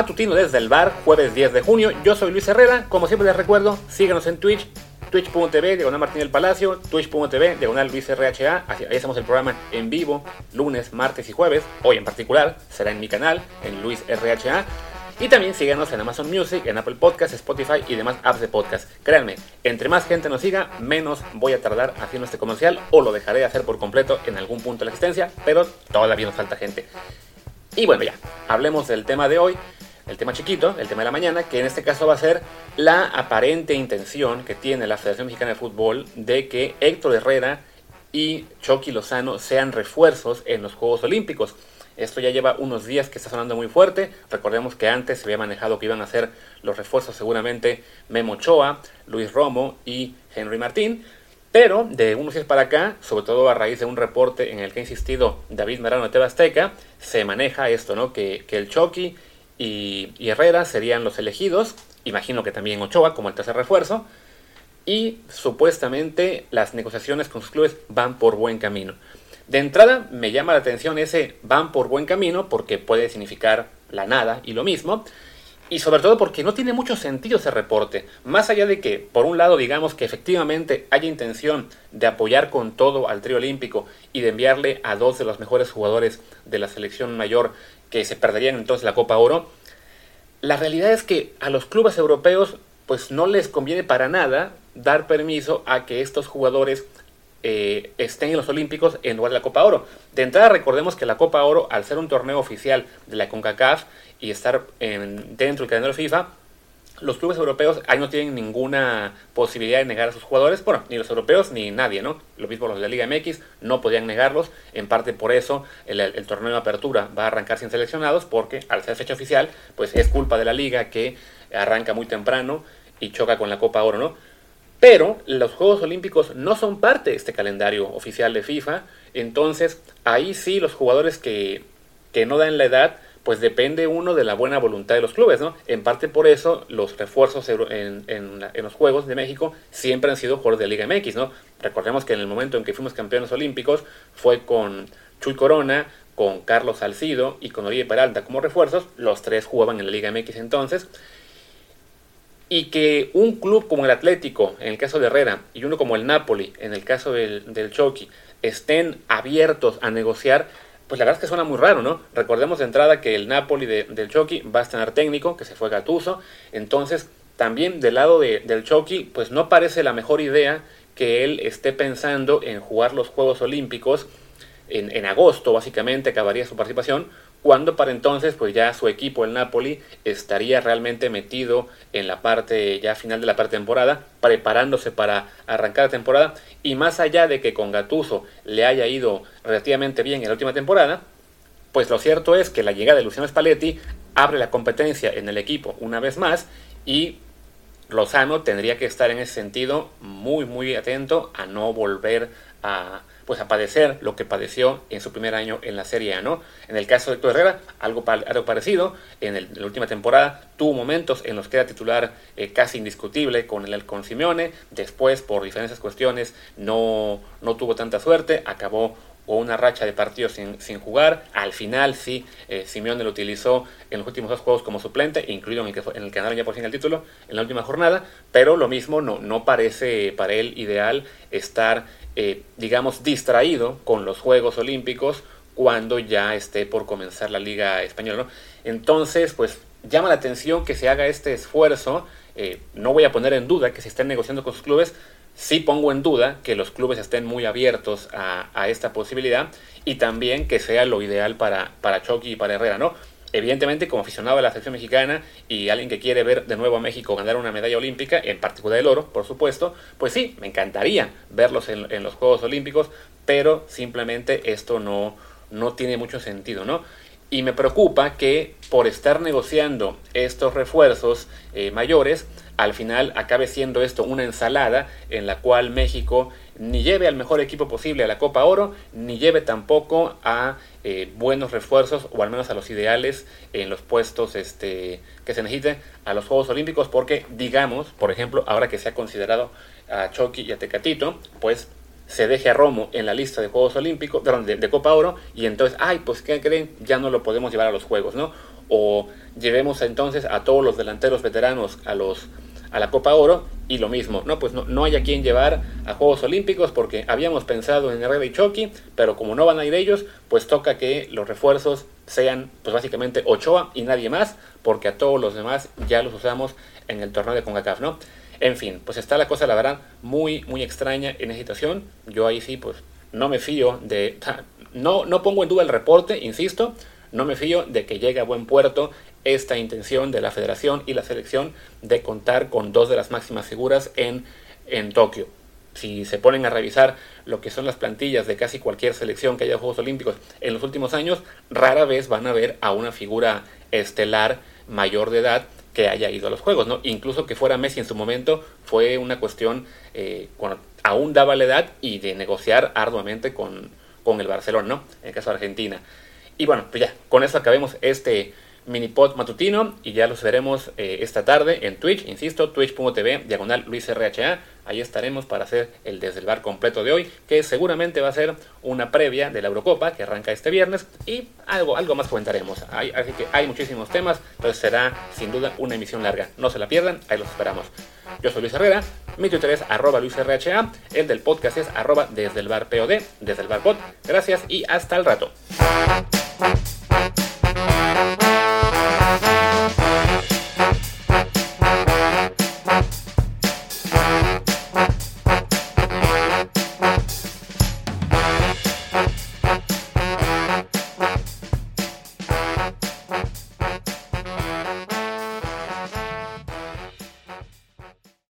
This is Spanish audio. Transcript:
matutino desde el bar, jueves 10 de junio. Yo soy Luis Herrera, como siempre les recuerdo, síganos en Twitch, twitch.tv, diagonal Martín del Palacio, twitch.tv, diagonal Luis RHA. Ahí hacemos el programa en vivo, lunes, martes y jueves. Hoy en particular será en mi canal, en Luis RHA. Y también síganos en Amazon Music, en Apple Podcasts, Spotify y demás apps de podcast. Créanme, entre más gente nos siga, menos voy a tardar haciendo este comercial o lo dejaré de hacer por completo en algún punto de la existencia, pero todavía nos falta gente. Y bueno, ya, hablemos del tema de hoy, el tema chiquito, el tema de la mañana, que en este caso va a ser la aparente intención que tiene la Federación Mexicana de Fútbol de que Héctor Herrera y Chucky Lozano sean refuerzos en los Juegos Olímpicos. Esto ya lleva unos días que está sonando muy fuerte. Recordemos que antes se había manejado que iban a ser los refuerzos seguramente Memo Ochoa, Luis Romo y Henry Martín. Pero de unos días para acá, sobre todo a raíz de un reporte en el que ha insistido David Marano de Tebasteca, se maneja esto, ¿no? Que, el Chucky y, Herrera serían los elegidos. Imagino que también Ochoa como el tercer refuerzo. Y supuestamente las negociaciones con sus clubes van por buen camino. De entrada me llama la atención ese van por buen camino porque puede significar la nada y lo mismo. Y sobre todo porque no tiene mucho sentido ese reporte. Más allá de que, por un lado, digamos que efectivamente haya intención de apoyar con todo al trío olímpico y de enviarle a dos de los mejores jugadores de la selección mayor que se perderían entonces la Copa Oro, la realidad es que a los clubes europeos pues no les conviene para nada dar permiso a que estos jugadores eh, estén en los Olímpicos en lugar de la Copa Oro. De entrada recordemos que la Copa Oro, al ser un torneo oficial de la CONCACAF y estar dentro del calendario FIFA, los clubes europeos ahí no tienen ninguna posibilidad de negar a sus jugadores, bueno, ni los europeos ni nadie, ¿no? Lo mismo los de la Liga MX no podían negarlos, en parte por eso el, torneo de apertura va a arrancar sin seleccionados, porque al ser fecha oficial, pues es culpa de la liga que arranca muy temprano y choca con la Copa Oro, ¿no? Pero los Juegos Olímpicos no son parte de este calendario oficial de FIFA, entonces ahí sí los jugadores que, no dan la edad, pues depende uno de la buena voluntad de los clubes, ¿no? En parte por eso los refuerzos en, en, los Juegos de México siempre han sido jugadores de Liga MX, ¿no? Recordemos que en el momento en que fuimos campeones olímpicos fue con Chuy Corona, con Carlos Salcido y con Oribe Peralta como refuerzos, los tres jugaban en la Liga MX entonces, y que un club como el Atlético, en el caso de Herrera, y uno como el Napoli, en el caso del, del Chucky, estén abiertos a negociar, pues la verdad es que suena muy raro, ¿no? Recordemos de entrada que el Napoli del Chucky va a estar técnico, que se fue Gatuso, entonces también del lado del Chucky, pues no parece la mejor idea que él esté pensando en jugar los Juegos Olímpicos en, en agosto, básicamente acabaría su participación, cuando para entonces pues ya su equipo, el Napoli, estaría realmente metido en la parte ya final de la temporada, preparándose para arrancar la temporada, y más allá de que con Gatuso le haya ido relativamente bien en la última temporada, pues lo cierto es que la llegada de Luciano Spalletti abre la competencia en el equipo una vez más y Lozano tendría que estar en ese sentido muy muy atento a no volver a pues a padecer lo que padeció en su primer año en la Serie A, ¿no? En el caso de Héctor Herrera, algo, algo parecido, en, la última temporada tuvo momentos en los que era titular eh, casi indiscutible con el con Simeone, después por diferentes cuestiones no, no tuvo tanta suerte, acabó o una racha de partidos sin, jugar. Al final sí, eh, Simeone lo utilizó en los últimos dos juegos como suplente, incluido en el que, en el que ganaron ya por fin el título en la última jornada, pero lo mismo no, no parece para él ideal estar eh, digamos, distraído con los Juegos Olímpicos cuando ya esté por comenzar la Liga Española. Entonces, pues llama la atención que se haga este esfuerzo. Eh, no voy a poner en duda que se estén negociando con sus clubes. Sí pongo en duda que los clubes estén muy abiertos a, esta posibilidad y también que sea lo ideal para, para Chucky y para Herrera, ¿no? evidentemente como aficionado a la selección mexicana y alguien que quiere ver de nuevo a México ganar una medalla olímpica, en particular el oro, por supuesto, pues sí, me encantaría verlos en, los Juegos Olímpicos, pero simplemente esto no, no tiene mucho sentido, ¿no? Y me preocupa que por estar negociando estos refuerzos eh, mayores, al final acabe siendo esto una ensalada en la cual México ni lleve al mejor equipo posible a la Copa Oro, ni lleve tampoco a eh, buenos refuerzos o al menos a los ideales en los puestos este, que se necesite a los Juegos Olímpicos, porque digamos, por ejemplo, ahora que se ha considerado a Chucky y a Tecatito, pues se deje a Romo en la lista de Juegos Olímpicos, de, de Copa Oro, y entonces, ay, pues ¿qué creen? Ya no lo podemos llevar a los Juegos, ¿no? o llevemos entonces a todos los delanteros veteranos a los a la Copa Oro y lo mismo, no, pues no, no hay a quien llevar a Juegos Olímpicos porque habíamos pensado en Herrera y Chucky, pero como no van a ir ellos, pues toca que los refuerzos sean pues básicamente Ochoa y nadie más, porque a todos los demás ya los usamos en el torneo de CONCACAF, ¿no? En fin, pues está la cosa, la verdad, muy, muy extraña en esa situación. Yo ahí sí, pues no me fío de... No, no pongo en duda el reporte, insisto, no me fío de que llegue a buen puerto esta intención de la federación y la selección de contar con dos de las máximas figuras en, en Tokio. Si se ponen a revisar lo que son las plantillas de casi cualquier selección que haya Juegos Olímpicos en los últimos años, rara vez van a ver a una figura estelar mayor de edad que haya ido a los Juegos. ¿no? Incluso que fuera Messi en su momento fue una cuestión eh, cuando aún daba la edad y de negociar arduamente con, con el Barcelona, ¿no? en el caso de Argentina. Y bueno, pues ya, con eso acabemos este minipod matutino y ya los veremos eh, esta tarde en Twitch, insisto, twitch.tv, diagonal Luis RHA. Ahí estaremos para hacer el desde el bar completo de hoy, que seguramente va a ser una previa de la Eurocopa que arranca este viernes y algo, algo más comentaremos. así que hay muchísimos temas, entonces será sin duda una emisión larga. No se la pierdan, ahí los esperamos. Yo soy Luis Herrera, mi Twitter es arroba LuisRHA, el del podcast es arroba desde el bar POD, desde el bar pod. Gracias y hasta el rato.